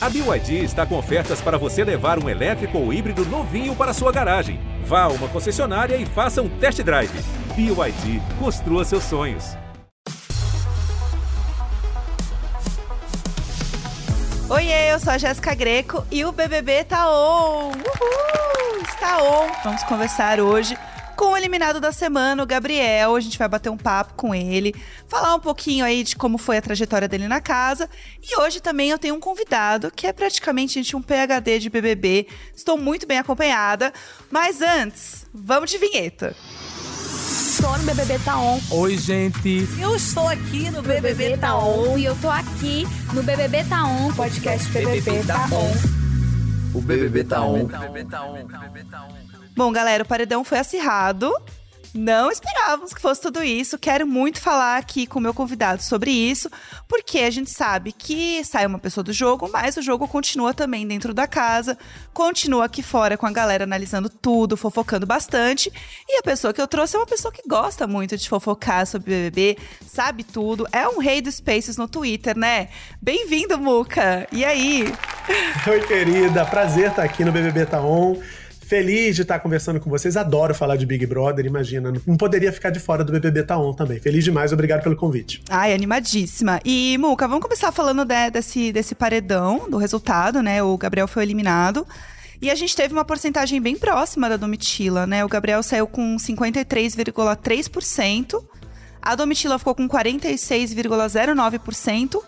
A BYD está com ofertas para você levar um elétrico ou híbrido novinho para sua garagem. Vá a uma concessionária e faça um test drive. BYD, construa seus sonhos. Oiê, eu sou a Jéssica Greco e o BBB tá on! Uhul! Está on! Vamos conversar hoje com o eliminado da semana, o Gabriel. A gente vai bater um papo com ele, falar um pouquinho aí de como foi a trajetória dele na casa. E hoje também eu tenho um convidado que é praticamente gente, um PhD de BBB. Estou muito bem acompanhada. Mas antes, vamos de vinheta. Estou no BBB Tá On. Oi, gente. Eu estou aqui no BBB, BBB Tá On. E eu tô aqui no BBB Tá On. Podcast BBB, BBB Tá On. O BBB Tá On. O BBB Tá On. Bom, galera, o paredão foi acirrado. Não esperávamos que fosse tudo isso. Quero muito falar aqui com o meu convidado sobre isso, porque a gente sabe que sai uma pessoa do jogo, mas o jogo continua também dentro da casa, continua aqui fora com a galera analisando tudo, fofocando bastante. E a pessoa que eu trouxe é uma pessoa que gosta muito de fofocar sobre BBB, sabe tudo, é um rei dos Spaces no Twitter, né? Bem-vindo, Muca! E aí? Oi, querida, prazer estar aqui no BBB Tá On. Feliz de estar conversando com vocês. Adoro falar de Big Brother, imagina. Não poderia ficar de fora do BBB Tá On também. Feliz demais, obrigado pelo convite. Ai, animadíssima. E, Muca, vamos começar falando de, desse, desse paredão, do resultado, né? O Gabriel foi eliminado. E a gente teve uma porcentagem bem próxima da Domitila, né? O Gabriel saiu com 53,3%. A Domitila ficou com 46,09%.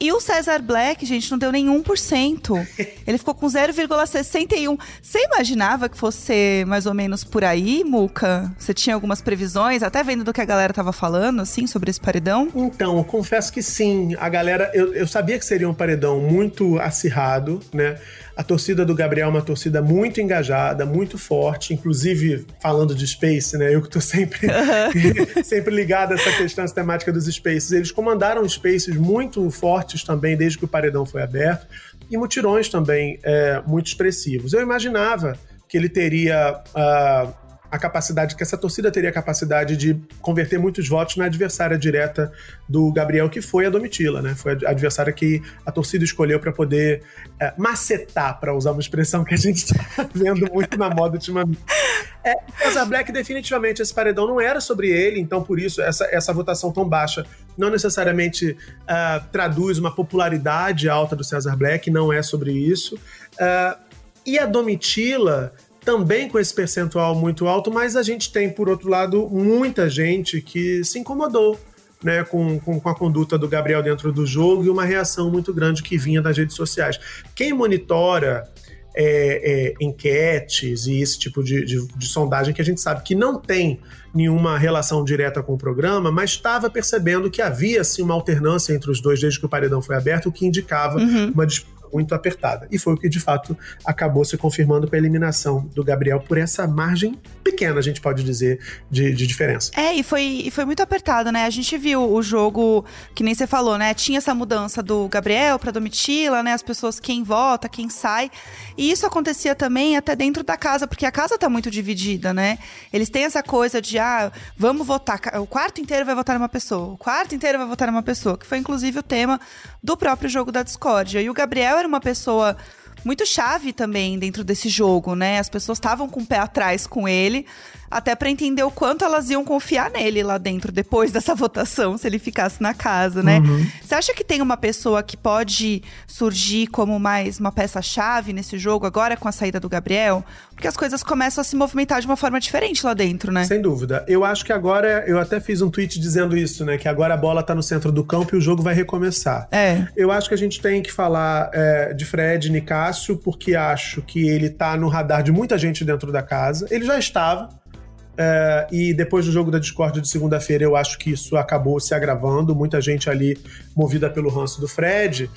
E o César Black, gente, não deu nenhum por cento. Ele ficou com 0,61. Você imaginava que fosse mais ou menos por aí, Muca? Você tinha algumas previsões, até vendo do que a galera tava falando, assim, sobre esse paredão? Então, eu confesso que sim. A galera, eu, eu sabia que seria um paredão muito acirrado, né? A torcida do Gabriel é uma torcida muito engajada, muito forte, inclusive falando de Space, né? Eu que tô sempre, sempre ligado a essa questão, essa temática dos Spaces. Eles comandaram Spaces muito fortes também desde que o paredão foi aberto e mutirões também é, muito expressivos. Eu imaginava que ele teria. Uh, a capacidade, que essa torcida teria a capacidade de converter muitos votos na adversária direta do Gabriel, que foi a Domitila, né? Foi a adversária que a torcida escolheu para poder é, macetar, para usar uma expressão que a gente está vendo muito na moda ultimamente. É, Cesar Black, definitivamente, esse paredão não era sobre ele, então por isso essa, essa votação tão baixa não necessariamente uh, traduz uma popularidade alta do Cesar Black, não é sobre isso. Uh, e a Domitila também com esse percentual muito alto, mas a gente tem, por outro lado, muita gente que se incomodou né, com, com, com, a conduta do Gabriel dentro do jogo e uma reação muito grande que vinha das redes sociais. Quem monitora é, é, enquetes e esse tipo de, de, de, sondagem que a gente sabe que não tem nenhuma relação direta com o programa, mas estava percebendo que havia sim uma alternância entre os dois desde que o paredão foi aberto, o que indicava uhum. uma disputa muito apertada. E foi o que de fato acabou se confirmando com a eliminação do Gabriel por essa margem pequena, a gente pode dizer, de, de diferença. É, e foi, e foi muito apertado, né? A gente viu o jogo, que nem você falou, né? Tinha essa mudança do Gabriel pra Domitila, né? As pessoas, quem vota, quem sai. E isso acontecia também até dentro da casa, porque a casa tá muito dividida, né? Eles têm essa coisa de, ah, vamos votar. O quarto inteiro vai votar numa pessoa, o quarto inteiro vai votar numa pessoa, que foi inclusive o tema do próprio jogo da discórdia. E o Gabriel era uma pessoa muito chave também dentro desse jogo, né? As pessoas estavam com o pé atrás com ele, até para entender o quanto elas iam confiar nele lá dentro depois dessa votação, se ele ficasse na casa, né? Uhum. Você acha que tem uma pessoa que pode surgir como mais uma peça-chave nesse jogo agora com a saída do Gabriel? Porque as coisas começam a se movimentar de uma forma diferente lá dentro, né? Sem dúvida. Eu acho que agora, eu até fiz um tweet dizendo isso, né? Que agora a bola tá no centro do campo e o jogo vai recomeçar. É. Eu acho que a gente tem que falar é, de Fred Nicásio, porque acho que ele tá no radar de muita gente dentro da casa. Ele já estava, é, e depois do jogo da Discord de segunda-feira, eu acho que isso acabou se agravando. Muita gente ali movida pelo ranço do Fred.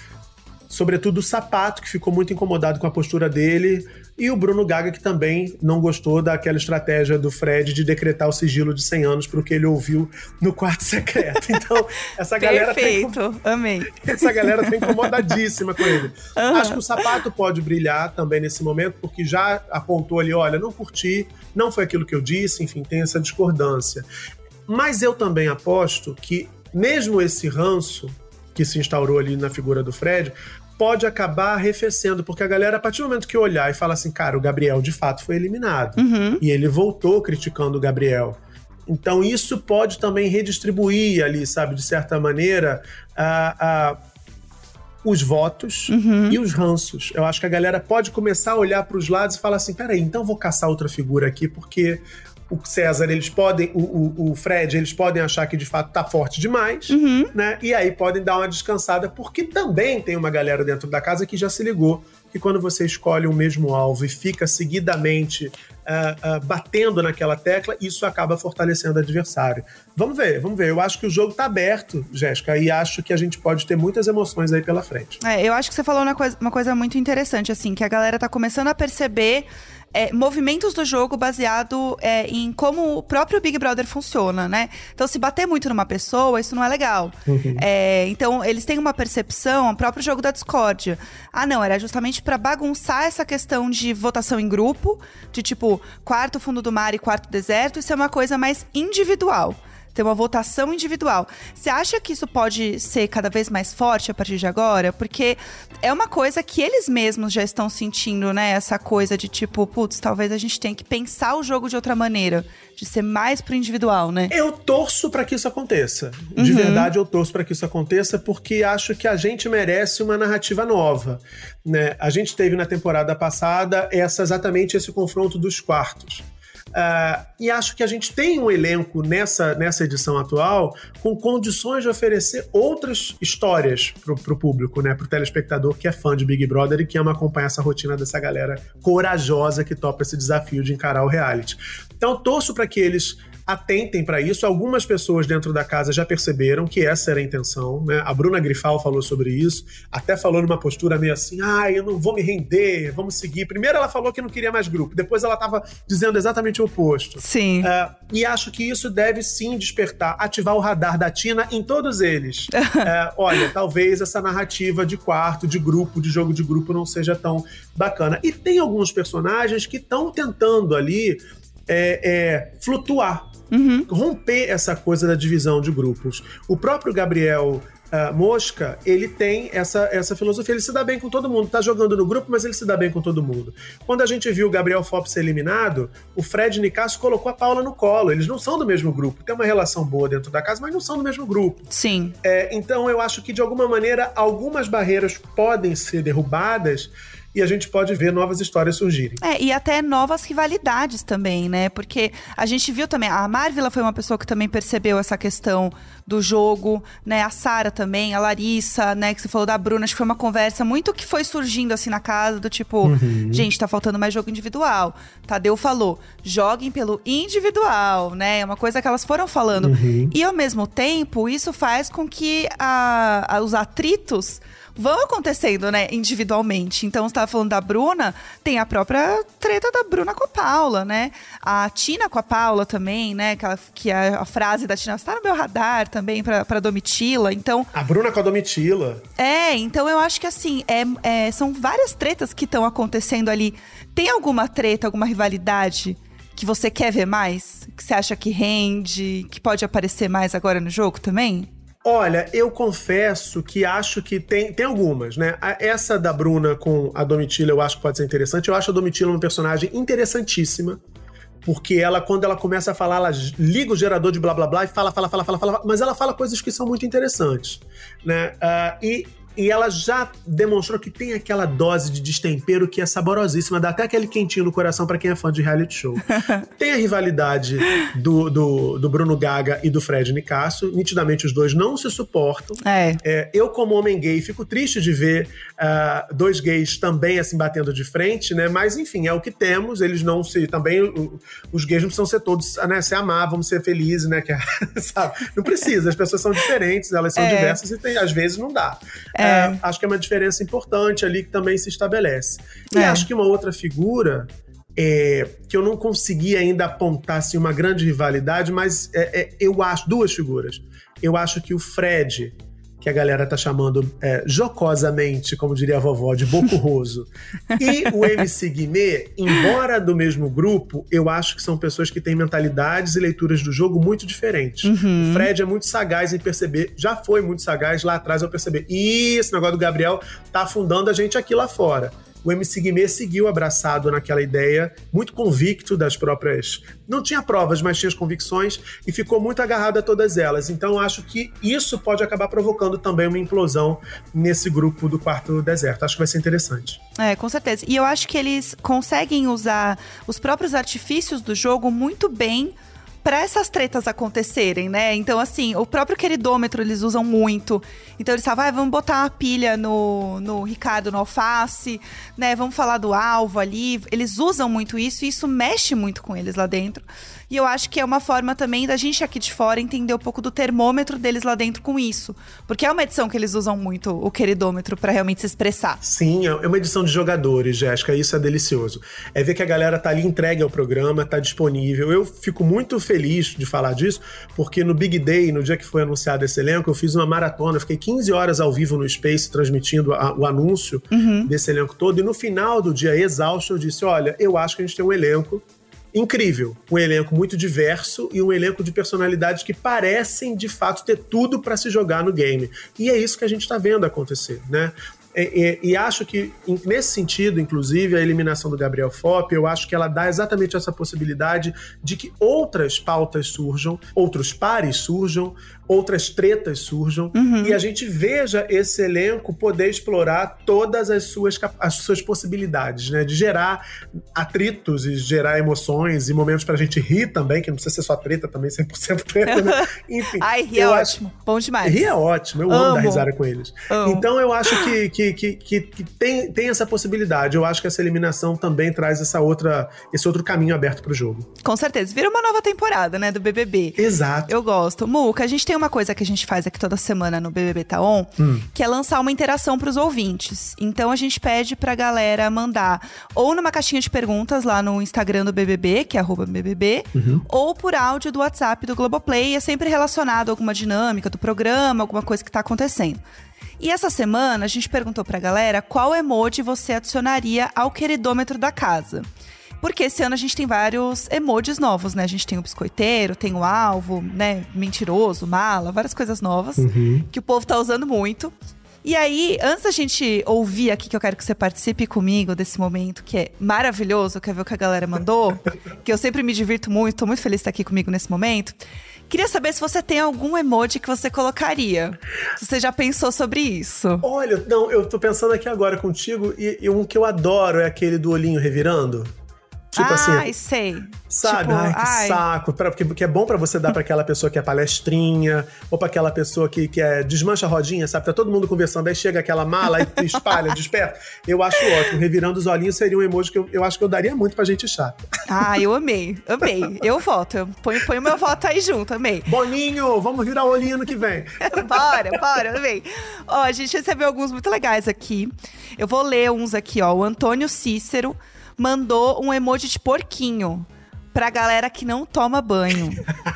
Sobretudo o Sapato, que ficou muito incomodado com a postura dele. E o Bruno Gaga, que também não gostou daquela estratégia do Fred de decretar o sigilo de 100 anos para o que ele ouviu no quarto secreto. Então, essa galera. Perfeito, tá amei. Essa galera tá incomodadíssima com ele. Uhum. Acho que o Sapato pode brilhar também nesse momento, porque já apontou ali: olha, não curti, não foi aquilo que eu disse, enfim, tem essa discordância. Mas eu também aposto que, mesmo esse ranço que se instaurou ali na figura do Fred, pode acabar arrefecendo, porque a galera, a partir do momento que olhar e falar assim, cara, o Gabriel de fato foi eliminado. Uhum. E ele voltou criticando o Gabriel. Então, isso pode também redistribuir ali, sabe, de certa maneira, a, a, os votos Uhum. e os ranços. Eu acho que a galera pode começar a olhar para os lados e falar assim: peraí, então vou caçar outra figura aqui, porque o César, eles podem, o, o, o Fred, eles podem achar que de fato tá forte demais, Uhum. né? E aí podem dar uma descansada, porque também tem uma galera dentro da casa que já se ligou que quando você escolhe o mesmo alvo e fica seguidamente ah, ah, batendo naquela tecla, isso acaba fortalecendo o adversário. Vamos ver, vamos ver. Eu acho que o jogo tá aberto, Jéssica, e acho que a gente pode ter muitas emoções aí pela frente. É, eu acho que você falou uma coisa, uma coisa muito interessante, assim, que a galera tá começando a perceber é, movimentos do jogo baseado é, em como o próprio Big Brother funciona, né? Então, se bater muito numa pessoa, isso não é legal. É, então, eles têm uma percepção, o próprio jogo da discórdia. Ah, não, era justamente pra bagunçar essa questão de votação em grupo, de tipo, quarto fundo do mar e quarto deserto, isso é uma coisa mais individual ter uma votação individual. Você acha que isso pode ser cada vez mais forte a partir de agora? Porque é uma coisa que eles mesmos já estão sentindo, né? Essa coisa de tipo, putz, talvez a gente tenha que pensar o jogo de outra maneira, de ser mais pro individual, né? Eu torço para que isso aconteça. De Uhum. verdade, eu torço para que isso aconteça, porque acho que a gente merece uma narrativa nova. Né? A gente teve na temporada passada essa exatamente esse confronto dos quartos. Ah, e acho que a gente tem um elenco nessa, nessa edição atual com condições de oferecer outras histórias pro, pro público, né? Pro telespectador que é fã de Big Brother e que ama acompanhar essa rotina dessa galera corajosa que topa esse desafio de encarar o reality. Então, torço para que eles atentem para isso. Algumas pessoas dentro da casa já perceberam que essa era a intenção, né? A Bruna Grifal falou sobre isso, até falou numa postura meio assim: "Ah, eu não vou me render, vamos seguir". Primeiro ela falou que não queria mais grupo, depois ela estava dizendo exatamente o oposto. Sim. É, e acho que isso deve sim despertar, ativar o radar da Tina em todos eles. É, olha, talvez essa narrativa de quarto, de grupo, de jogo de grupo não seja tão bacana. E tem alguns personagens que estão tentando ali é, é, flutuar, Uhum. romper essa coisa da divisão de grupos. O próprio Gabriel ah, Mosca, ele tem essa, essa filosofia, ele se dá bem com todo mundo, tá jogando no grupo, mas ele se dá bem com todo mundo. Quando a gente viu o Gabriel Fop ser eliminado, o Fred Nicasso colocou a Paula no colo, eles não são do mesmo grupo, tem uma relação boa dentro da casa, mas não são do mesmo grupo. Sim. É, então eu acho que de alguma maneira algumas barreiras podem ser derrubadas e a gente pode ver novas histórias surgirem. É, e até novas rivalidades também, né? Porque a gente viu também, a Marvila foi uma pessoa que também percebeu essa questão do jogo, né? A Sara também, a Larissa, né? Que você falou da Bruna, acho que foi uma conversa muito que foi surgindo assim na casa, do tipo, gente, tá faltando mais jogo individual. Tadeu falou, joguem pelo individual, né? É uma coisa que elas foram falando. E ao mesmo tempo, isso faz com que a- a- os atritos vão acontecendo, né, individualmente. Então, você tava falando da Bruna, tem a própria treta da Bruna com a Paula, né? A Tina com a Paula também, né? Que, ela- que a, a frase da Tina está no meu radar também pra, pra Domitila. Então, A Bruna com a Domitila. é, então eu acho que assim, é, é, são várias tretas que estão acontecendo ali. Tem alguma treta, alguma rivalidade que você quer ver mais? Que você acha que rende, que pode aparecer mais agora no jogo também? Olha, eu confesso que acho que tem, tem algumas, né? Essa da Bruna com a Domitila eu acho que pode ser interessante. Eu acho a Domitila uma personagem interessantíssima. Porque ela, quando ela começa a falar, ela liga o gerador de blá blá blá e fala, fala, fala, fala, fala, mas ela fala coisas que são muito interessantes, né? Ah, e, e ela já demonstrou que tem aquela dose de destempero que é saborosíssima, dá até aquele quentinho no coração pra quem é fã de reality show. tem a rivalidade do, do, do Bruno Gaga e do Fred Nicasso, nitidamente os dois não se suportam. É. É, eu, como homem gay, fico triste de ver ah, dois gays também assim batendo de frente, né? Mas enfim, é o que temos. Eles não se. Também o- os gays não precisam ser todos, né? Se amar, vamos ser felizes, né? Que, sabe? Não precisa, as pessoas são diferentes, elas são É. diversas e tem- às vezes não dá. É. Ah, acho que é uma diferença importante ali que também se estabelece. E É. acho que uma outra figura. é, que eu não consegui ainda apontar assim, uma grande rivalidade, mas é, é, eu acho duas figuras. Eu acho que o Fred que a galera tá chamando é, jocosamente, como diria a vovó, de Bocurroso, e o MC Guimê, embora do mesmo grupo, eu acho que são pessoas que têm mentalidades e leituras do jogo muito diferentes. Uhum. O Fred é muito sagaz em perceber, já foi muito sagaz lá atrás ao perceber, e esse negócio do Gabriel tá afundando a gente aqui lá fora o MC Guimê seguiu abraçado naquela ideia, muito convicto das próprias. Não tinha provas, mas tinha as convicções e ficou muito agarrado a todas elas. Então acho que isso pode acabar provocando também uma implosão nesse grupo do quarto deserto. Acho que vai ser interessante. É, com certeza. E eu acho que eles conseguem usar os próprios artifícios do jogo muito bem para essas tretas acontecerem, né? Então, assim, o próprio queridômetro eles usam muito. Então, eles falam, ah, vamos botar uma pilha no, no Ricardo, no Alface, né? Vamos falar do alvo ali. Eles usam muito isso e isso mexe muito com eles lá dentro. E eu acho que é uma forma também da gente aqui de fora entender um pouco do termômetro deles lá dentro com isso. Porque é uma edição que eles usam muito, o queridômetro, para realmente se expressar. Sim, é uma edição de jogadores, Jéssica, isso é delicioso. É ver que a galera tá ali entregue ao programa, tá disponível. Eu fico muito feliz de falar disso, porque no Big Day, no dia que foi anunciado esse elenco, eu fiz uma maratona, fiquei 15 horas ao vivo no Space transmitindo a, o anúncio Uhum. desse elenco todo, e no final do dia, exausto, eu disse: olha, eu acho que a gente tem um elenco incrível, um elenco muito diverso e um elenco de personalidades que parecem de fato ter tudo para se jogar no game. E é isso que a gente está vendo acontecer, né? E, e- e acho que, nesse sentido, inclusive, a eliminação do Gabriel Fop, eu acho que ela dá exatamente essa possibilidade de que outras pautas surjam, outros pares surjam, outras tretas surjam, e a gente veja esse elenco poder explorar todas as suas, as suas possibilidades, né? De gerar atritos e gerar emoções e momentos pra gente rir também, que não precisa ser só treta também, 100% treta, né? Enfim. Ai, ri é acho- ótimo. Bom demais. Rir é ótimo, eu amo, Amo. dar risada com eles. Amo. Então eu acho que, que, que, que- que tem, tem essa possibilidade. Eu acho que essa eliminação também traz essa outra, esse outro caminho aberto pro jogo. Com certeza. Vira uma nova temporada, né, do BBB. Exato. Eu gosto. Muca, a gente tem uma coisa que a gente faz aqui toda semana no BBB Tá On, que é lançar uma interação pros ouvintes. Então a gente pede pra galera mandar ou numa caixinha de perguntas lá no Instagram do BBB, que é arroba BBB, ou por áudio do WhatsApp do Globoplay. É sempre relacionado a alguma dinâmica do programa, alguma coisa que tá acontecendo. E essa semana a gente perguntou pra galera qual emoji você adicionaria ao queridômetro da casa. Porque esse ano a gente tem vários emojis novos, né? A gente tem o biscoiteiro, tem o alvo, né? Mentiroso, mala, várias coisas novas que o povo tá usando muito. E aí, antes da gente ouvir aqui, que eu quero que você participe comigo desse momento, que é maravilhoso, quer ver o que a galera mandou? que eu sempre me divirto muito, tô muito feliz de estar aqui comigo nesse momento. Queria saber se você tem algum emoji que você colocaria. Se você já pensou sobre isso. Olha, não, eu tô pensando aqui agora contigo e, e um que eu adoro é aquele do olhinho revirando. Tipo ai, assim, sei. sabe? Tipo, ai, que ai. saco. Pra, porque, porque é bom pra você dar pra aquela pessoa que é palestrinha, ou pra aquela pessoa que, que é desmancha a rodinha, sabe? Tá todo mundo conversando, aí chega aquela mala e espalha, desperta. Eu acho ótimo. Revirando os olhinhos seria um emoji que eu, eu acho que eu daria muito pra gente chata. Ah, eu amei, amei. Eu voto. Eu ponho, ponho meu voto aí junto, amei. Boninho, vamos virar olhinho no que vem. bora, bora, amei. Ó, a gente recebeu alguns muito legais aqui. Eu vou ler uns aqui, ó. O Antônio Cícero mandou um emoji de porquinho pra galera que não toma banho.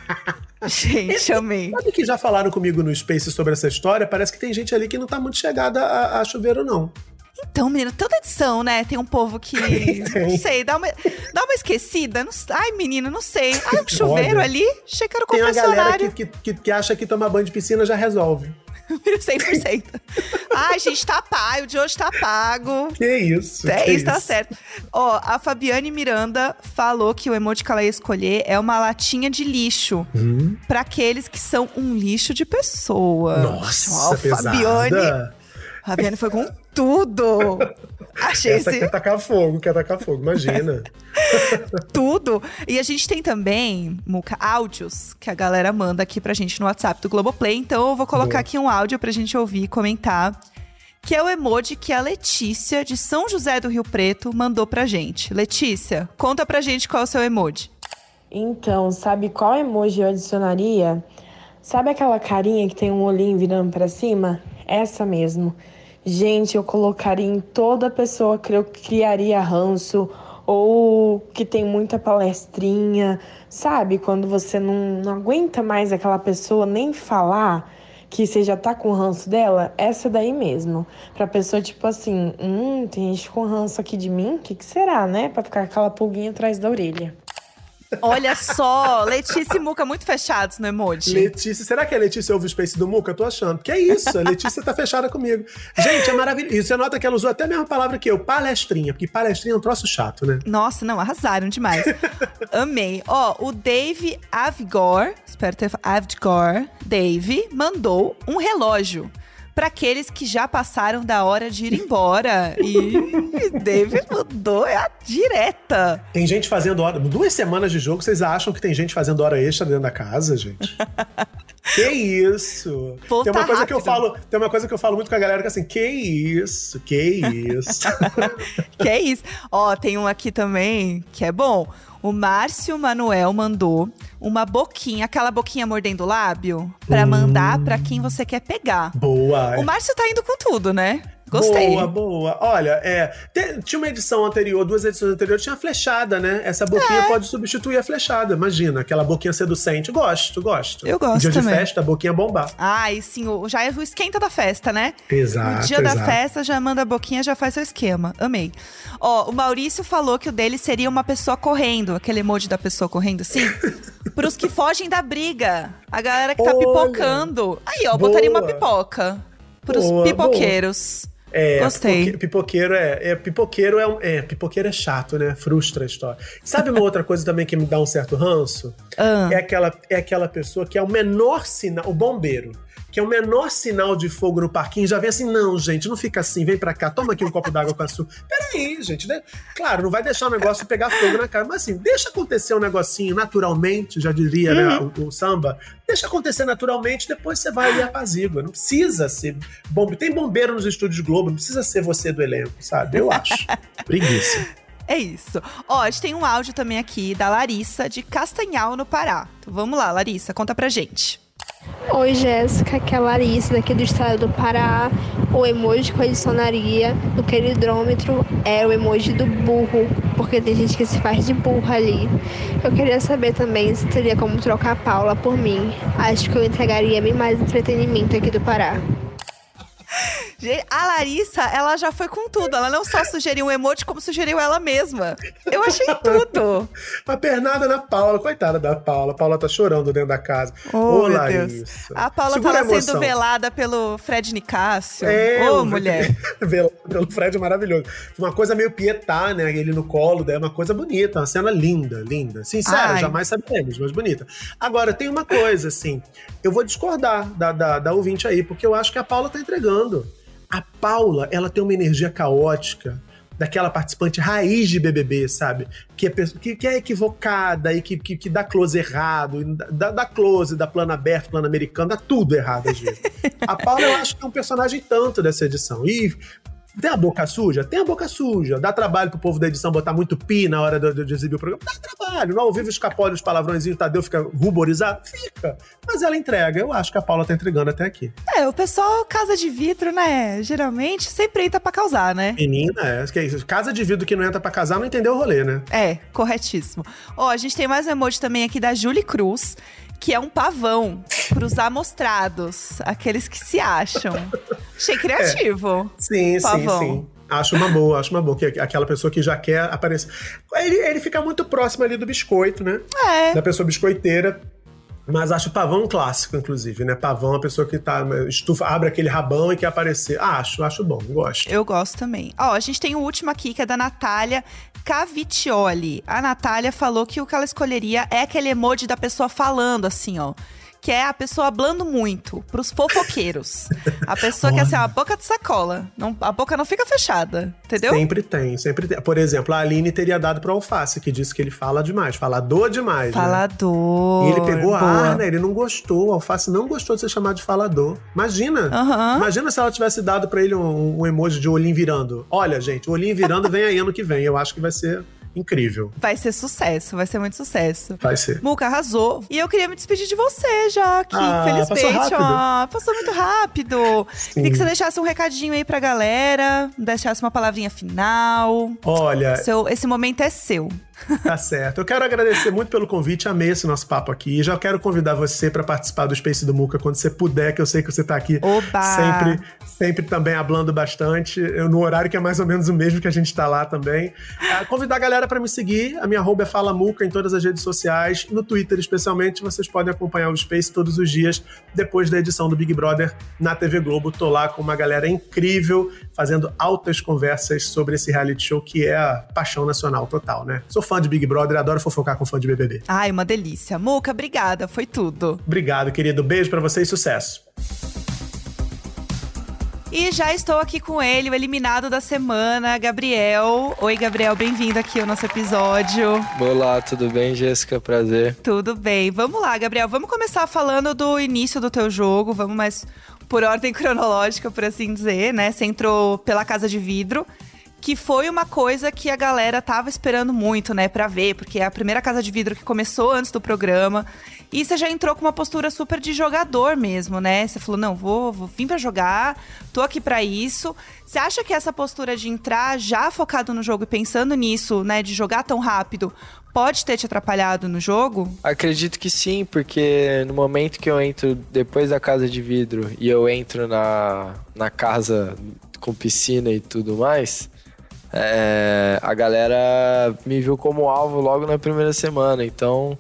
Gente, amei. Sabe que já falaram comigo no Space sobre essa história? Parece que tem gente ali que não tá muito chegada a, a chuveiro, não. Então, menina, toda edição, né? Tem um povo que. Não sei, dá uma, dá uma esquecida. Não, ai, menina, não sei. Ai, um chuveiro Olha, ali, era o Tem uma galera confessionário. que, que, que acha que tomar banho de piscina já resolve. 100%. Ai, gente, tá pago. O de hoje tá pago. Que isso? É que isso, tá certo. Ó, a Fabiane Miranda falou que o emoji que ela ia escolher é uma latinha de lixo. Hum. Pra aqueles que são um lixo de pessoa. Nossa, Ó, pesada. Fabiane. Fabiane foi com tudo. Achei Essa esse quer tacar fogo, quer tacar fogo, imagina. tudo. E a gente tem também, Muca, áudios que a galera manda aqui pra gente no WhatsApp do Globoplay. Então eu vou colocar Boa. aqui um áudio pra gente ouvir e comentar. Que é o emoji que a Letícia, de São José do Rio Preto, mandou pra gente. Letícia, conta pra gente qual é o seu emoji. Então, sabe qual emoji eu adicionaria? Sabe aquela carinha que tem um olhinho virando pra cima? Essa mesmo. Gente, eu colocaria em toda pessoa que eu criaria ranço ou que tem muita palestrinha, sabe? Quando você não, não aguenta mais aquela pessoa nem falar. que você já tá com ranço dela, essa daí mesmo. Pra pessoa, tipo assim, hum, tem gente com ranço aqui de mim? O que, que será, né? Pra ficar aquela pulguinha atrás da orelha. Olha só, Letícia e Muca muito fechados no emoji. Letícia, será que a Letícia ouve o Space do Muca? Eu tô achando. Que é isso, a Letícia tá fechada comigo. Gente, é maravilhoso. E você nota que ela usou até a mesma palavra que eu, palestrinha, porque palestrinha é um troço chato, né? Nossa, não, arrasaram demais. Amei. Ó, o Dave Avgor, espero ter Avgor, Dave, mandou um relógio para aqueles que já passaram da hora de ir embora. E Dave mandou é a direta. Tem gente fazendo hora. Duas semanas de jogo, vocês acham que tem gente fazendo hora extra dentro da casa, gente? Que isso? Pô, tem uma tá coisa que eu rápido. falo, tem uma coisa que eu falo muito com a galera que é assim, que isso? Que isso? Que é isso. Ó, tem um aqui também que é bom. O Márcio Manuel mandou uma boquinha, aquela boquinha mordendo o lábio, pra mandar pra quem você quer pegar. Boa. O Márcio tá indo com tudo, né? Gostei. Boa, boa. Olha, é, te- tinha uma edição anterior, duas edições anteriores, tinha a flechada, né? Essa boquinha É. pode substituir a flechada, imagina. Aquela boquinha seducente. Gosto, gosto. Eu gosto Dia também. de festa, a boquinha bombar. Ai, sim, o- já é o esquenta da festa, né? Exato, No dia da exato. festa, já manda a boquinha, já faz seu esquema. Amei. Ó, o Maurício falou que o dele seria uma pessoa correndo, aquele emoji da pessoa correndo assim. pros que fogem da briga. A galera que tá Olha. pipocando. Aí, ó, botaria uma Boa. pipoca. Pros Boa, pipoqueiros. É, Gostei. pipoque- Pipoqueiro é, é pipoqueiro é, um- é pipoqueiro é chato, né? Frustra a história. Sabe uma outra coisa também que me dá um certo ranço? Ah. É aquela é aquela pessoa que é o menor sinal, o bombeiro, que é o menor sinal de fogo no parquinho, já vem assim, não, gente, não fica assim, vem pra cá, toma aqui um copo d'água com açúcar. Peraí, gente, né? Claro, não vai deixar o negócio pegar fogo na cara, mas assim, deixa acontecer um negocinho naturalmente, já diria, né, o, o samba, deixa acontecer naturalmente, depois você vai e apazigua. Não precisa ser bombeiro. Tem bombeiro nos estúdios Globo, não precisa ser você do elenco, sabe? Eu acho. Preguiça. É isso. Ó, a gente tem um áudio também aqui da Larissa, de Castanhal, no Pará. Então vamos lá, Larissa, conta pra gente. Oi, Jéssica, aqui é a Larissa, daqui do estado do Pará. O emoji que eu adicionaria no queridômetro é o emoji do burro, porque tem gente que se faz de burro ali. Eu queria saber também se teria como trocar a Paula por mim. Acho que eu entregaria bem mais entretenimento aqui do Pará. A Larissa, ela já foi com tudo. Ela não só sugeriu um emoji, como sugeriu ela mesma. Eu achei tudo. Uma pernada na Paula, coitada da Paula. A Paula tá chorando dentro da casa. Oh, Ô, meu Larissa. Deus. A Paula Segura tá a sendo velada pelo Fred Nicásio. É, Ô, o- mulher. Velado pelo Fred é maravilhoso. Uma coisa meio pietá, né? Ele no colo, daí é uma coisa bonita, uma cena linda, linda. Sincera, Ai. jamais saberemos, mas bonita. Agora, tem uma coisa, assim, eu vou discordar da, da, da ouvinte aí, porque eu acho que a Paula tá entregando. A Paula, ela tem uma energia caótica daquela participante raiz de BBB, sabe? Que é, que, que é equivocada e que, que, que dá close errado, dá, dá close, dá plano aberto, plano americano, dá tudo errado às vezes. A Paula, eu acho que é um personagem tanto dessa edição. E tem a boca suja? Tem a boca suja. Dá trabalho pro povo da edição botar muito pi na hora de, de exibir o programa? Dá trabalho. No ao vivo escapole os palavrõezinhos, o Tadeu fica ruborizado? Fica. Mas ela entrega. Eu acho que a Paula tá entregando até aqui. É, o pessoal casa de vidro, né? Geralmente sempre entra pra causar, né? Menina, é, que é isso. Casa de vidro que não entra pra casar não entendeu o rolê, né? É, corretíssimo. Ó, a gente tem mais um emoji também aqui da Julie Cruz, que é um pavão pros amostrados, aqueles que se acham. Achei criativo. Sim, Pavão. sim, sim. Acho uma boa, acho uma boa. Que é aquela pessoa que já quer aparecer. Ele, ele fica muito próximo ali do biscoito, né? É. Da pessoa biscoiteira. Mas acho pavão um clássico, inclusive, né? Pavão é a pessoa que tá. Estufa, abre aquele rabão e quer aparecer. Ah, acho, acho bom, gosto. Eu gosto também. Ó, a gente tem o último aqui, que é da Natália Caviccioli. A Natália falou que o que ela escolheria é aquele emoji da pessoa falando, assim, ó. Que é a pessoa hablando muito, pros fofoqueiros. A pessoa que é assim, a boca de sacola. Não, a boca não fica fechada, entendeu? Sempre tem, sempre tem. Por exemplo, a Aline teria dado pro Alface, que disse que ele fala demais, falador demais. né? Falador. E ele pegou boa. ar, né? Ele não gostou. O Alface não gostou de ser chamado de falador. Imagina. Imagina se ela tivesse dado pra ele um, um emoji de olhinho virando. Olha, gente, o olhinho virando vem aí ano que vem. Eu acho que vai ser incrível. Vai ser sucesso, vai ser muito sucesso. Vai ser. Muca arrasou. E eu queria me despedir de você já aqui, Ah, infelizmente. passou rápido. ó. passou muito rápido. Queria que você deixasse um recadinho aí pra galera, deixasse uma palavrinha final. Olha, Seu, esse momento é seu. Tá certo. Eu quero agradecer muito pelo convite, amei esse nosso papo aqui. Já quero convidar você para participar do Space do Muca quando você puder, que eu sei que você tá aqui Oba! sempre, sempre também hablando bastante, eu, no horário que é mais ou menos o mesmo que a gente tá lá também. É, convidar a galera para me seguir, a minha arroba é Fala Muca em todas as redes sociais, no Twitter especialmente, vocês podem acompanhar o Space todos os dias depois da edição do Big Brother na TV Globo. Tô lá com uma galera incrível, fazendo altas conversas sobre esse reality show que é a paixão nacional total, né? Sou fã de Big Brother, adoro fofocar com fã de BBB. Ai, uma delícia. Muca, obrigada. Foi tudo. Obrigado, querido. Beijo para você e sucesso. E já estou aqui com ele, o eliminado da semana, Gabriel. Oi, Gabriel, bem-vindo aqui ao nosso episódio. Olá, tudo bem, Jéssica? Prazer. Tudo bem. Vamos lá, Gabriel. Vamos começar falando do início do teu jogo. Vamos mais por ordem cronológica, por assim dizer, né? Você entrou pela Casa de Vidro que foi uma coisa que a galera tava esperando muito, né, para ver, porque é a primeira casa de vidro que começou antes do programa. E você já entrou com uma postura super de jogador mesmo, né? Você falou: "Não, vou, vou vir para jogar, tô aqui para isso". Você acha que essa postura de entrar já focado no jogo e pensando nisso, né, de jogar tão rápido, pode ter te atrapalhado no jogo? Acredito que sim, porque no momento que eu entro depois da casa de vidro e eu entro na, na casa com piscina e tudo mais, é, a galera me viu como alvo logo na primeira semana, então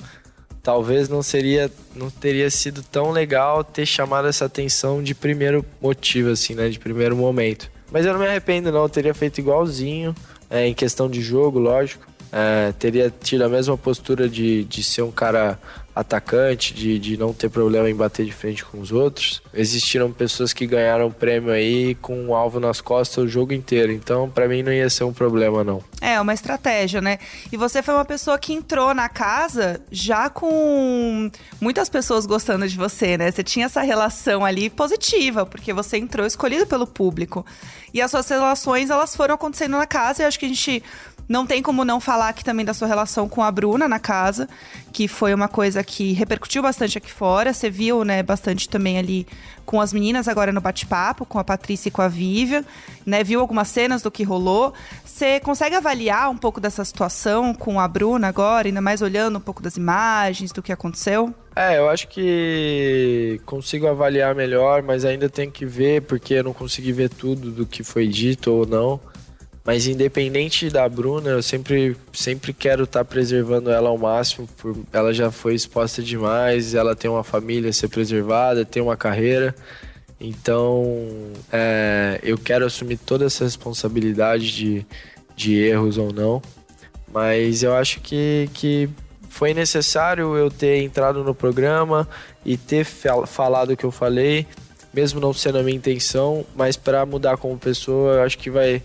talvez não seria, não teria sido tão legal ter chamado essa atenção de primeiro motivo, assim, né, de primeiro momento. Mas eu não me arrependo, não, eu teria feito igualzinho, é, em questão de jogo, lógico. É, teria tido a mesma postura de, de ser um cara atacante, de, de não ter problema em bater de frente com os outros. Existiram pessoas que ganharam prêmio aí com um alvo nas costas o jogo inteiro. Então, para mim, não ia ser um problema, não. É, uma estratégia, né? E você foi uma pessoa que entrou na casa já com muitas pessoas gostando de você, né? Você tinha essa relação ali positiva, porque você entrou escolhido pelo público. E as suas relações, elas foram acontecendo na casa e acho que a gente não tem como não falar aqui também da sua relação com a Bruna na casa, que foi uma coisa que repercutiu bastante aqui fora. Você viu, né, bastante também ali com as meninas agora no bate-papo, com a Patrícia e com a Vivian, né? Viu algumas cenas do que rolou. Você consegue avaliar um pouco dessa situação com a Bruna agora, ainda mais olhando um pouco das imagens, do que aconteceu? É, eu acho que consigo avaliar melhor, mas ainda tenho que ver, porque eu não consegui ver tudo do que foi dito ou não. Mas independente da Bruna, eu sempre, sempre quero estar tá preservando ela ao máximo. Por, ela já foi exposta demais, ela tem uma família a ser preservada, tem uma carreira. Então, é, eu quero assumir toda essa responsabilidade de, de erros ou não. Mas eu acho que, que foi necessário eu ter entrado no programa e ter falado o que eu falei, mesmo não sendo a minha intenção, mas para mudar como pessoa, eu acho que vai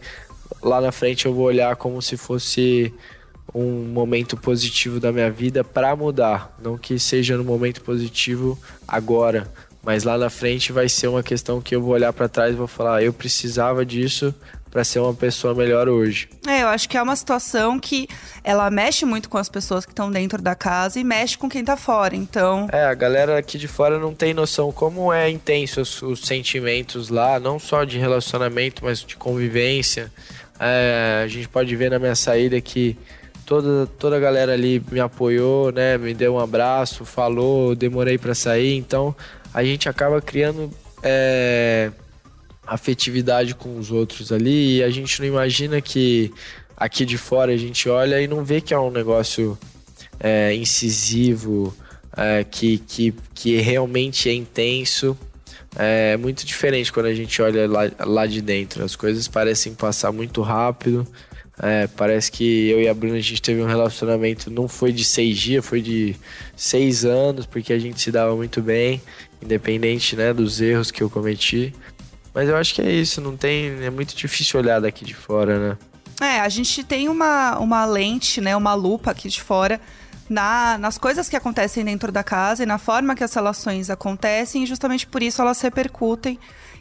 lá na frente eu vou olhar como se fosse um momento positivo da minha vida para mudar, não que seja no momento positivo agora, mas lá na frente vai ser uma questão que eu vou olhar para trás e vou falar, ah, eu precisava disso para ser uma pessoa melhor hoje. É, eu acho que é uma situação que ela mexe muito com as pessoas que estão dentro da casa e mexe com quem tá fora, então... É, a galera aqui de fora não tem noção como é intenso os, os sentimentos lá, não só de relacionamento, mas de convivência, é, a gente pode ver na minha saída que toda, toda a galera ali me apoiou, né? Me deu um abraço, falou, demorei para sair. Então a gente acaba criando é, afetividade com os outros ali e a gente não imagina que aqui de fora a gente olha e não vê que é um negócio é, incisivo, é, que, que, que realmente é intenso é muito diferente quando a gente olha lá, lá de dentro. As coisas parecem passar muito rápido. É, parece que eu e a Bruna a gente teve um relacionamento, não foi de seis dias, foi de seis anos, porque a gente se dava muito bem, independente né, dos erros que eu cometi. Mas eu acho que é isso, não tem. É muito difícil olhar daqui de fora, né? É, a gente tem uma, uma lente, né? Uma lupa aqui de fora na, nas coisas que acontecem dentro da casa e na forma que as relações acontecem, e justamente por isso elas repercutem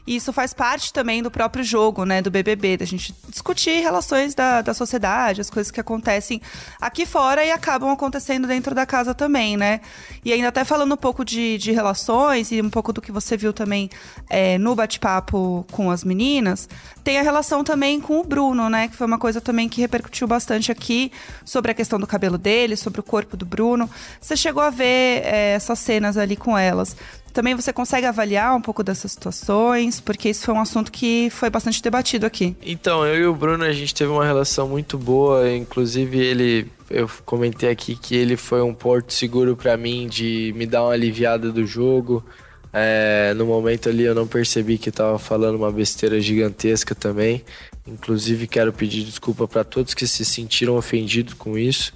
E isso faz parte também do próprio jogo, né, do BBB, da gente discutir relações da, da sociedade, as coisas que acontecem aqui fora e acabam acontecendo dentro da casa também, né? E ainda até falando um pouco de, de relações e um pouco do que você viu também é, no bate-papo com as meninas, tem a relação também com o Bruno, né? Que foi uma coisa também que repercutiu bastante aqui sobre a questão do cabelo dele, sobre o corpo do Bruno. Você chegou a ver é, essas cenas ali com elas. Também você consegue avaliar um pouco dessas situações, porque isso foi um assunto que foi bastante debatido aqui. Então, eu e o Bruno, a gente teve uma relação muito boa, inclusive ele eu comentei aqui que ele foi um porto seguro para mim de me dar uma aliviada do jogo. É, no momento ali eu não percebi que estava falando uma besteira gigantesca também. Inclusive quero pedir desculpa para todos que se sentiram ofendidos com isso.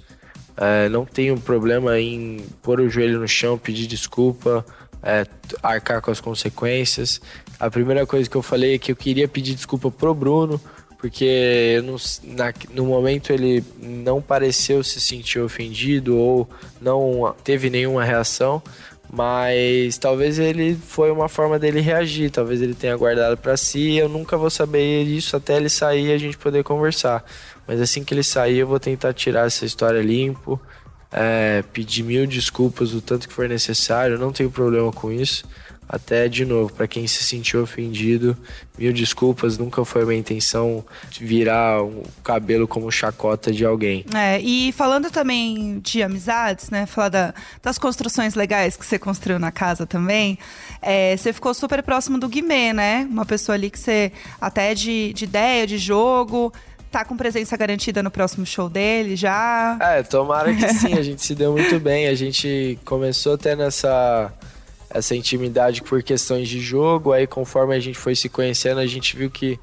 É, não tenho problema em pôr o joelho no chão, pedir desculpa, é, arcar com as consequências. A primeira coisa que eu falei é que eu queria pedir desculpa pro Bruno, porque no, na, no momento ele não pareceu se sentir ofendido ou não teve nenhuma reação, mas talvez ele foi uma forma dele reagir, talvez ele tenha guardado para si. Eu nunca vou saber isso até ele sair e a gente poder conversar. Mas assim que ele sair, eu vou tentar tirar essa história limpo, é, pedir mil desculpas o tanto que for necessário. Não tenho problema com isso. Até de novo, para quem se sentiu ofendido, mil desculpas, nunca foi minha intenção virar o um cabelo como chacota de alguém. É, e falando também de amizades, né? Falar da, das construções legais que você construiu na casa também, é, você ficou super próximo do Guimê, né? Uma pessoa ali que você, até de, de ideia, de jogo, tá com presença garantida no próximo show dele já? É, tomara que sim, a gente se deu muito bem. A gente começou até nessa essa intimidade por questões de jogo. Aí, conforme a gente foi se conhecendo, a gente viu que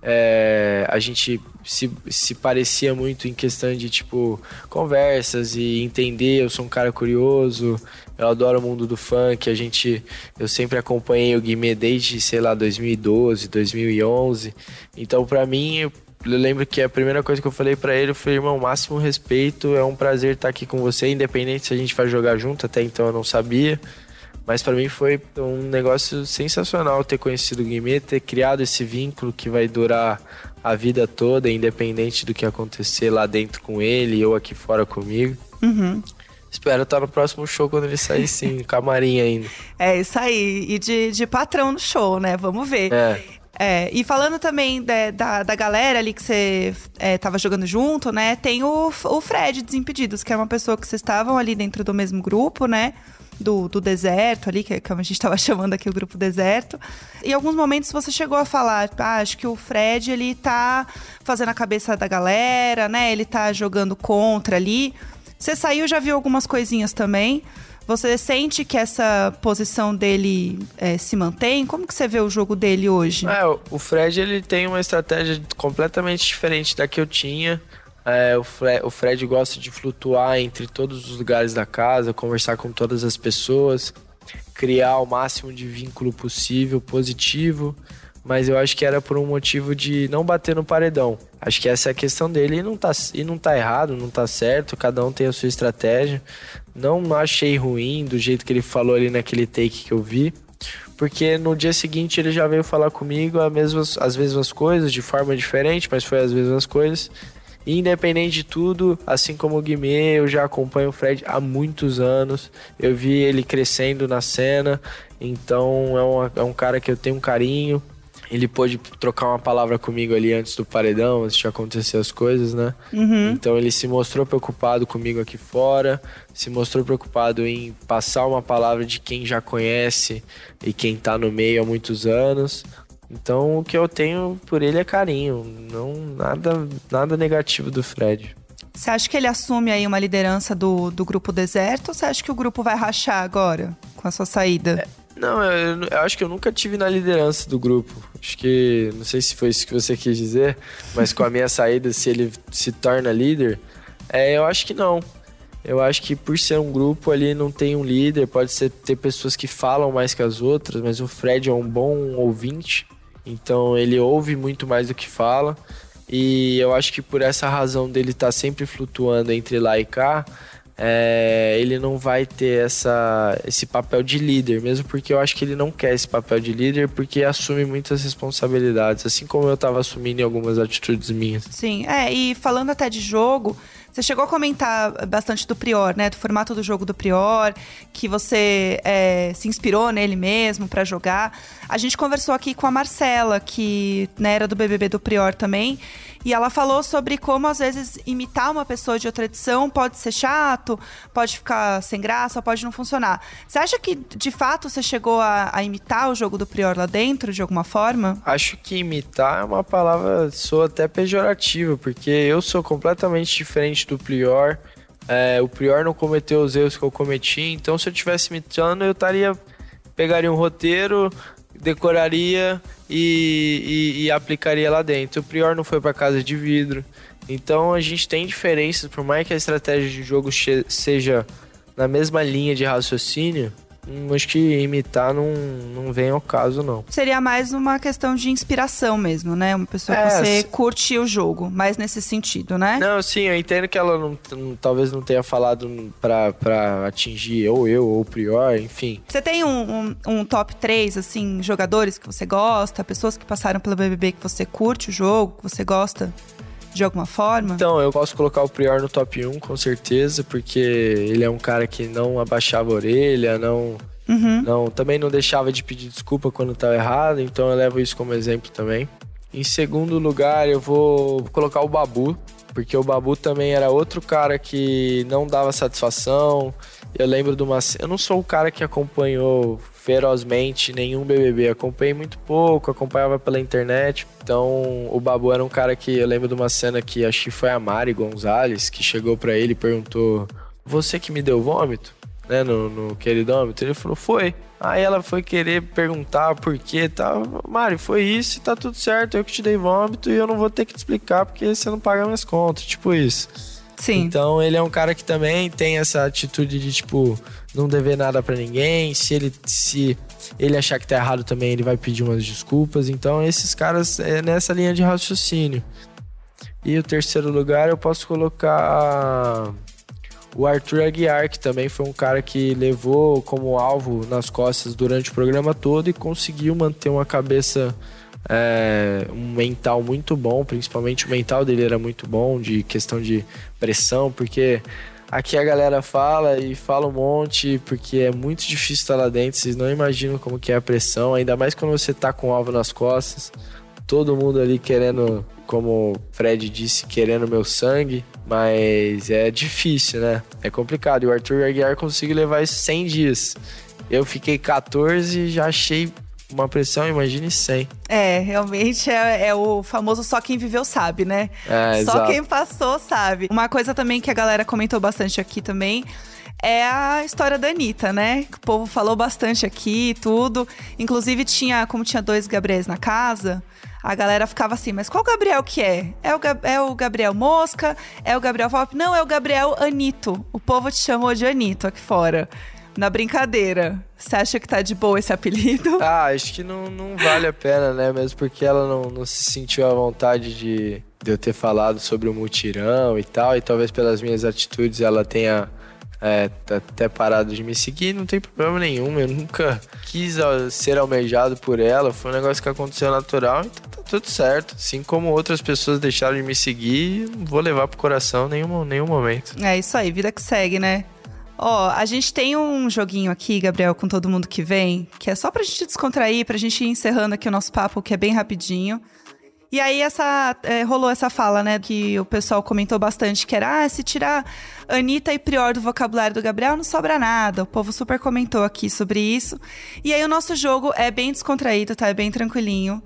é, a gente se, se parecia muito em questão de, tipo, conversas e entender. Eu sou um cara curioso, eu adoro o mundo do funk. A gente, eu sempre acompanhei o Guimê desde, sei lá, 2012, 2011. Então, para mim, eu lembro que a primeira coisa que eu falei para ele foi, irmão, máximo respeito, é um prazer estar aqui com você, independente se a gente vai jogar junto, até então eu não sabia. Mas para mim foi um negócio sensacional ter conhecido o Guimê, ter criado esse vínculo que vai durar a vida toda, independente do que acontecer lá dentro com ele ou aqui fora comigo. Uhum. Espero estar no próximo show quando ele sair, sim, camarim ainda. É isso aí. E de, de patrão no show, né? Vamos ver. É. É, e falando também de, da, da galera ali que você é, tava jogando junto, né? Tem o, o Fred Desimpedidos, que é uma pessoa que vocês estavam ali dentro do mesmo grupo, né? do, do deserto ali, que é como a gente estava chamando aqui o grupo deserto. Em alguns momentos você chegou a falar, ah, acho que o Fred ele tá fazendo a cabeça da galera, né? Ele tá jogando contra ali. Você saiu, já viu algumas coisinhas também. Você sente que essa posição dele é, se mantém? Como que você vê o jogo dele hoje? É, o Fred ele tem uma estratégia completamente diferente da que eu tinha. É, o, Fred, o Fred gosta de flutuar entre todos os lugares da casa, conversar com todas as pessoas, criar o máximo de vínculo possível, positivo. Mas eu acho que era por um motivo de não bater no paredão. Acho que essa é a questão dele e não tá, e não tá errado, não tá certo, cada um tem a sua estratégia. Não achei ruim do jeito que ele falou ali naquele take que eu vi porque no dia seguinte ele já veio falar comigo as mesmas, as mesmas coisas, de forma diferente, mas foi as mesmas coisas. E independente de tudo, assim como o Guimê, eu já acompanho o Fred há muitos anos. Eu vi ele crescendo na cena, então é, uma, é um cara que eu tenho um carinho. Ele pôde trocar uma palavra comigo ali antes do paredão, antes de acontecer as coisas, né? Uhum. Então ele se mostrou preocupado comigo aqui fora, se mostrou preocupado em passar uma palavra de quem já conhece e quem tá no meio há muitos anos. Então o que eu tenho por ele é carinho, não nada, nada negativo do Fred. Você acha que ele assume aí uma liderança do, do grupo deserto ou você acha que o grupo vai rachar agora com a sua saída? É, não, eu, eu, acho que eu nunca tive na liderança do grupo. Acho que, não sei se foi isso que você quis dizer, mas com a minha saída, se ele se torna líder, é, eu acho que não. Eu acho que por ser um grupo ali não tem um líder, pode ser ter pessoas que falam mais que as outras, mas o Fred é um bom ouvinte. Então ele ouve muito mais do que fala. E eu acho que por essa razão dele estar tá sempre flutuando entre lá e cá, é, ele não vai ter essa, esse papel de líder, mesmo porque eu acho que ele não quer esse papel de líder, porque assume muitas responsabilidades, assim como eu estava assumindo em algumas atitudes minhas. Sim, é, e falando até de jogo, você chegou a comentar bastante do Prior, né? Do formato do jogo do Prior, que você é, se inspirou nele mesmo para jogar. A gente conversou aqui com a Marcela, que né, era do BBB do Prior também. E ela falou sobre como, às vezes, imitar uma pessoa de outra edição pode ser chato, pode ficar sem graça, pode não funcionar. Você acha que, de fato, você chegou a, a imitar o jogo do Prior lá dentro, de alguma forma? Acho que imitar é uma palavra, sou até pejorativa, porque eu sou completamente diferente do Prior. É, o Prior não cometeu os erros que eu cometi, então se eu tivesse imitando, eu estaria. Pegaria um roteiro, decoraria e, e, e, aplicaria lá dentro. O Prior não foi para casa de vidro. Então a gente tem diferenças, por mais que a estratégia de jogo seja na mesma linha de raciocínio, acho que imitar não, não vem ao caso, não. Seria mais uma questão de inspiração mesmo, né? Uma pessoa é, que você se... curte o jogo, mais nesse sentido, né? Não, sim, eu entendo que ela não, talvez não tenha falado pra, pra atingir ou eu ou o Prior, enfim. Você tem um, um, um, top 3, assim, jogadores que você gosta, pessoas que passaram pelo BBB que você curte o jogo, que você gosta? De alguma forma? Então, eu posso colocar o Prior no top 1, com certeza, porque ele é um cara que não abaixava a orelha, não. Uhum. não também não deixava de pedir desculpa quando estava errado, então eu levo isso como exemplo também. Em segundo lugar, eu vou colocar o Babu, porque o Babu também era outro cara que não dava satisfação. Eu lembro de uma. Eu não sou o cara que acompanhou ferozmente nenhum BBB. Acompanhei muito pouco, acompanhava pela internet. Então, o Babu era um cara que eu lembro de uma cena que acho que foi a Mari Gonzalez que chegou para ele e perguntou: Você que me deu vômito? Né, no, no queridômetro? Ele falou: Foi. Aí ela foi querer perguntar por quê, tá? Mari, foi isso e tá tudo certo. Eu que te dei vômito e eu não vou ter que te explicar porque você não paga minhas contas. Tipo isso. Sim. Então ele é um cara que também tem essa atitude de, tipo, não dever nada para ninguém. Se ele, se ele achar que tá errado também, ele vai pedir umas desculpas. Então esses caras é nessa linha de raciocínio. E o terceiro lugar eu posso colocar o Arthur Aguiar, que também foi um cara que levou como alvo nas costas durante o programa todo e conseguiu manter uma cabeça é, um mental muito bom, principalmente o mental dele era muito bom, de questão de pressão, porque aqui a galera fala e fala um monte, porque é muito difícil estar lá dentro, vocês não imaginam como que é a pressão, ainda mais quando você tá com o alvo nas costas, todo mundo ali querendo, como o Fred disse, querendo meu sangue, mas é difícil, né? É complicado, e o Arthur Aguiar conseguiu levar isso 100 dias. Eu fiquei 14 e já achei uma pressão, imagine 100. É, realmente é, é, o famoso só quem viveu sabe, né? É, só exato. quem passou sabe. Uma coisa também que a galera comentou bastante aqui também é a história da Anitta, né? O povo falou bastante aqui tudo. Inclusive, tinha, como tinha dois Gabriels na casa, a galera ficava assim, mas qual Gabriel que é? É o, é o Gabriel Mosca? É o Gabriel Vop? Não, é o Gabriel Anito. O povo te chamou de Anito aqui fora na brincadeira. Você acha que tá de boa esse apelido? Ah, acho que não, não vale a pena, né? Mesmo porque ela não, não se sentiu à vontade de, de eu ter falado sobre o mutirão e tal. E talvez pelas minhas atitudes ela tenha é, até parado de me seguir. Não tem problema nenhum. Eu nunca quis ser almejado por ela. Foi um negócio que aconteceu natural. Então tá tudo certo. Assim como outras pessoas deixaram de me seguir, não vou levar pro coração nenhum, nenhum momento. É isso aí, vida que segue, né? Ó, a gente tem um joguinho aqui, Gabriel, com todo mundo que vem, que é só pra gente descontrair, pra gente ir encerrando aqui o nosso papo, que é bem rapidinho. E aí essa é, rolou essa fala, né, que o pessoal comentou bastante, que era, ah, se tirar Anitta e Prior do vocabulário do Gabriel, não sobra nada. O povo super comentou aqui sobre isso. E aí o nosso jogo é bem descontraído, tá? É bem tranquilinho.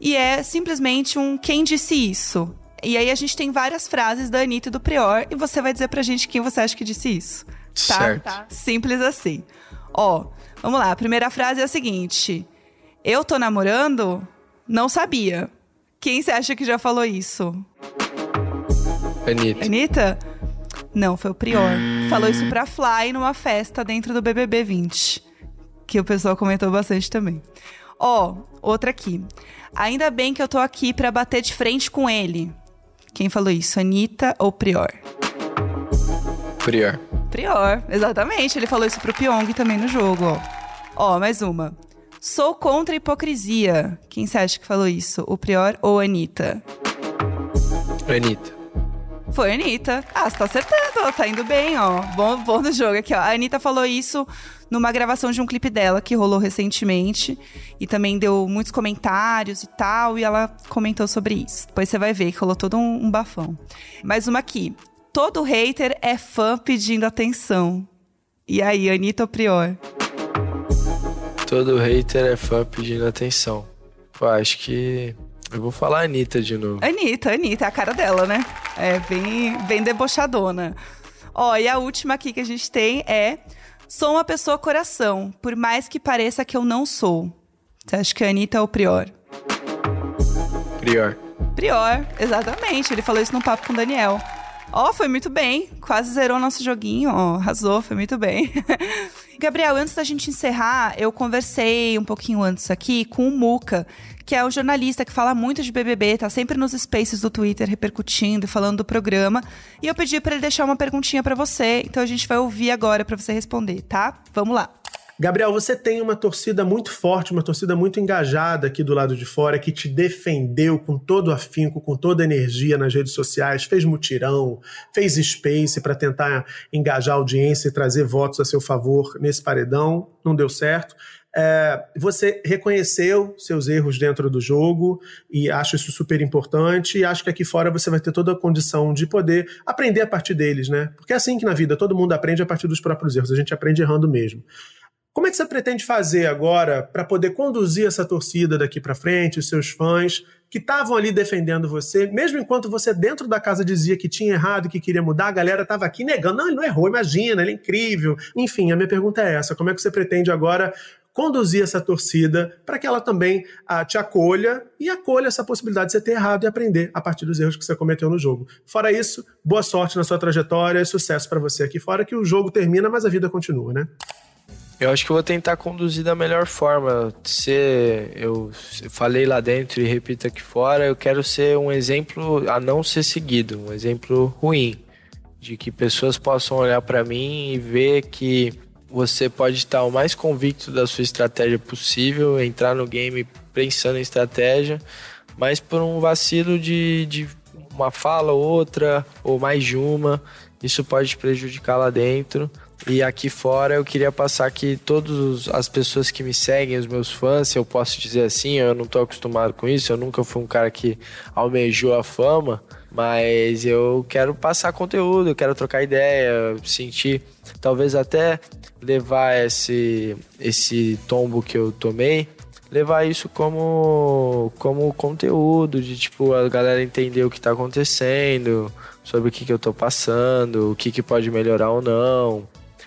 E é simplesmente um quem disse isso. E aí a gente tem várias frases da Anitta e do Prior, e você vai dizer pra gente quem você acha que disse isso. Tá? Certo. Tá. Simples assim. Ó, vamos lá. A primeira frase é a seguinte: Eu tô namorando? Não sabia. Quem você acha que já falou isso? Anitta. Anitta? Não, foi o Prior. Falou isso pra Fly numa festa dentro do BBB 20. Que o pessoal comentou bastante também. Ó, outra aqui. Ainda bem que eu tô aqui pra bater de frente com ele. Quem falou isso? Anitta ou Prior? Prior. Prior, exatamente. Ele falou isso pro Pyong também no jogo, ó. Ó, mais uma. Sou contra a hipocrisia. Quem você acha que falou isso? O Prior ou a Anitta? Anitta. Foi a Anitta. Ah, você tá acertando, ó. Tá indo bem, ó. Bom, bom no jogo aqui, ó. A Anitta falou isso numa gravação de um clipe dela que rolou recentemente. E também deu muitos comentários e tal. E ela comentou sobre isso. Depois você vai ver que rolou todo um, um bafão. Mais uma aqui. Todo hater é fã pedindo atenção. E aí, Anitta ou Prior? Todo hater é fã pedindo atenção. Pô, acho que. Eu vou falar Anitta de novo. Anitta, Anitta, é a cara dela, né? É bem, bem debochadona. Ó, e a última aqui que a gente tem é: Sou uma pessoa coração, por mais que pareça que eu não sou. Você acha que a Anitta é o Prior? Prior. Prior, exatamente. Ele falou isso no papo com o Daniel. Ó, foi muito bem. Quase zerou nosso joguinho, ó. Arrasou, foi muito bem. Gabriel, antes da gente encerrar, eu conversei um pouquinho antes aqui com o Muca, que é o jornalista que fala muito de BBB, tá sempre nos spaces do Twitter repercutindo falando do programa. E eu pedi para ele deixar uma perguntinha para você, então a gente vai ouvir agora para você responder, tá? Vamos lá. Gabriel, você tem uma torcida muito forte, uma torcida muito engajada aqui do lado de fora, que te defendeu com todo afinco, com toda energia nas redes sociais, fez mutirão, fez space para tentar engajar a audiência e trazer votos a seu favor nesse paredão. Não deu certo. É, você reconheceu seus erros dentro do jogo e acho isso super importante. E acho que aqui fora você vai ter toda a condição de poder aprender a partir deles, né? Porque é assim que na vida todo mundo aprende a partir dos próprios erros, a gente aprende errando mesmo. Como é que você pretende fazer agora para poder conduzir essa torcida daqui para frente, os seus fãs que estavam ali defendendo você, mesmo enquanto você dentro da casa dizia que tinha errado, que queria mudar, a galera estava aqui negando, não, ele não errou, imagina, ele é incrível. Enfim, a minha pergunta é essa: como é que você pretende agora conduzir essa torcida para que ela também ah, te acolha e acolha essa possibilidade de você ter errado e aprender a partir dos erros que você cometeu no jogo. Fora isso, boa sorte na sua trajetória e sucesso para você aqui fora, que o jogo termina, mas a vida continua, né? Eu acho que eu vou tentar conduzir da melhor forma. Ser, eu falei lá dentro e repito aqui fora, eu quero ser um exemplo a não ser seguido, um exemplo ruim, de que pessoas possam olhar para mim e ver que você pode estar o mais convicto da sua estratégia possível, entrar no game pensando em estratégia, mas por um vacilo de, de uma fala ou outra, ou mais de uma, isso pode prejudicar lá dentro. E aqui fora eu queria passar que todas as pessoas que me seguem, os meus fãs, se eu posso dizer assim, eu não estou acostumado com isso, eu nunca fui um cara que almejou a fama, mas eu quero passar conteúdo, eu quero trocar ideia, sentir, talvez até levar esse, esse tombo que eu tomei, levar isso como, como conteúdo, de tipo, a galera entender o que está acontecendo, sobre o que, que eu estou passando, o que, que pode melhorar ou não.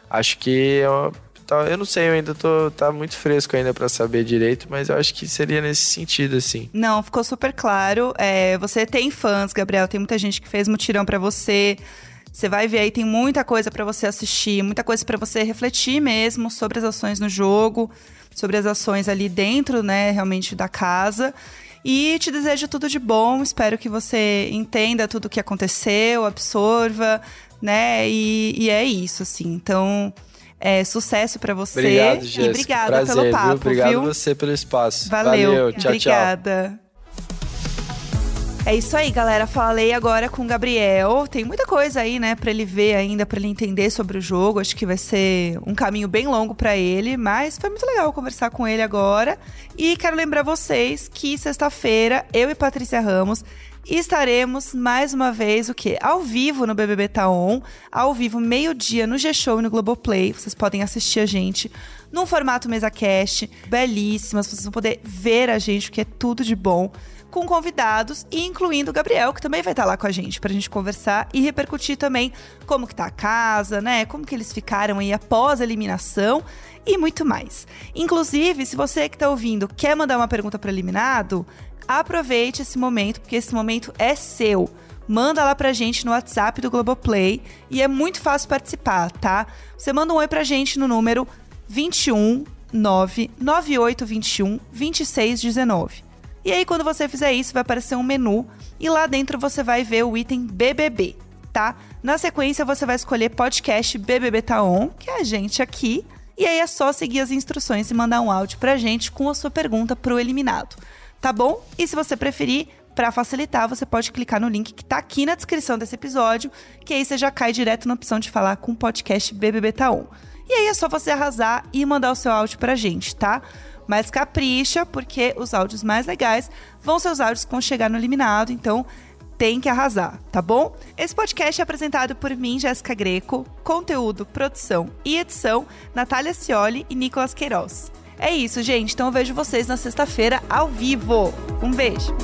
Acho que uma, tá, eu não sei, eu ainda tô tá muito fresco ainda para saber direito, mas eu acho que seria nesse sentido assim. Não, ficou super claro. É, você tem fãs, Gabriel, tem muita gente que fez mutirão para você. Você vai ver aí, tem muita coisa para você assistir, muita coisa para você refletir mesmo sobre as ações no jogo, sobre as ações ali dentro, né, realmente da casa. E te desejo tudo de bom, espero que você entenda tudo o que aconteceu, absorva, né? E, e é isso, assim. Então, é, sucesso para você. Obrigado, Jéssica. E obrigada Prazer, pelo papo, viu? Obrigado viu? você pelo espaço. Valeu. Valeu. Tchau, obrigada. tchau. É isso aí, galera. Falei agora com o Gabriel. Tem muita coisa aí, né, para ele ver ainda, para ele entender sobre o jogo. Acho que vai ser um caminho bem longo para ele, mas foi muito legal conversar com ele agora. E quero lembrar vocês que sexta-feira eu e Patrícia Ramos estaremos mais uma vez o quê? Ao vivo no BBB Taon, ao vivo meio-dia no G-Show e no Globoplay. Vocês podem assistir a gente num formato mesa cast, belíssimas, vocês vão poder ver a gente, o que é tudo de bom com convidados, incluindo o Gabriel, que também vai estar lá com a gente pra gente conversar e repercutir também como que tá a casa, né? Como que eles ficaram aí após a eliminação e muito mais. Inclusive, se você que tá ouvindo quer mandar uma pergunta para eliminado, aproveite esse momento, porque esse momento é seu. Manda lá pra gente no WhatsApp do Globoplay e é muito fácil participar, tá? Você manda um oi pra gente no número 21 99821 2619. E aí, quando você fizer isso, vai aparecer um menu e lá dentro você vai ver o item BBB, tá? Na sequência, você vai escolher podcast BBB Tá On, que é a gente aqui. E aí é só seguir as instruções e mandar um áudio pra gente com a sua pergunta pro eliminado. Tá bom? E se você preferir, para facilitar, você pode clicar no link que tá aqui na descrição desse episódio, que aí você já cai direto na opção de falar com o podcast BBB Tá On. E aí é só você arrasar e mandar o seu áudio pra gente, tá? Mas capricha, porque os áudios mais legais vão ser os áudios que vão chegar no eliminado, então tem que arrasar, tá bom? Esse podcast é apresentado por mim, Jéssica Greco, conteúdo, produção e edição, Natália Cioli e Nicolas Queiroz. É isso, gente. Então eu vejo vocês na sexta-feira ao vivo. Um beijo.